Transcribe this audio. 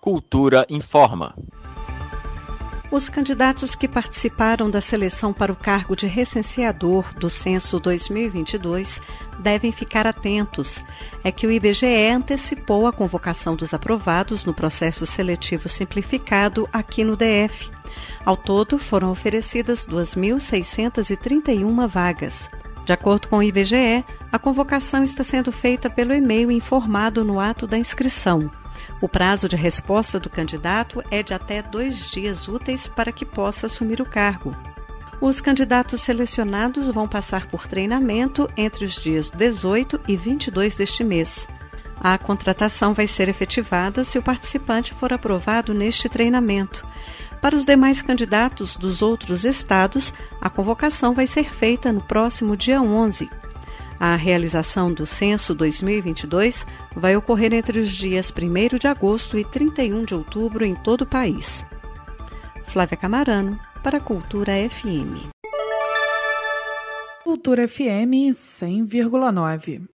Cultura informa. Os candidatos que participaram da seleção para o cargo de recenseador do censo 2022 devem ficar atentos. É que o IBGE antecipou a convocação dos aprovados no processo seletivo simplificado aqui no DF. Ao todo, foram oferecidas 2.631 vagas. De acordo com o IBGE, a convocação está sendo feita pelo e-mail informado no ato da inscrição. O prazo de resposta do candidato é de até dois dias úteis para que possa assumir o cargo. Os candidatos selecionados vão passar por treinamento entre os dias 18 e 22 deste mês. A contratação vai ser efetivada se o participante for aprovado neste treinamento. Para os demais candidatos dos outros estados, a convocação vai ser feita no próximo dia 11. A realização do censo 2022 vai ocorrer entre os dias 1 de agosto e 31 de outubro em todo o país. Flávia Camarano, para a Cultura FM. Cultura FM 100,9.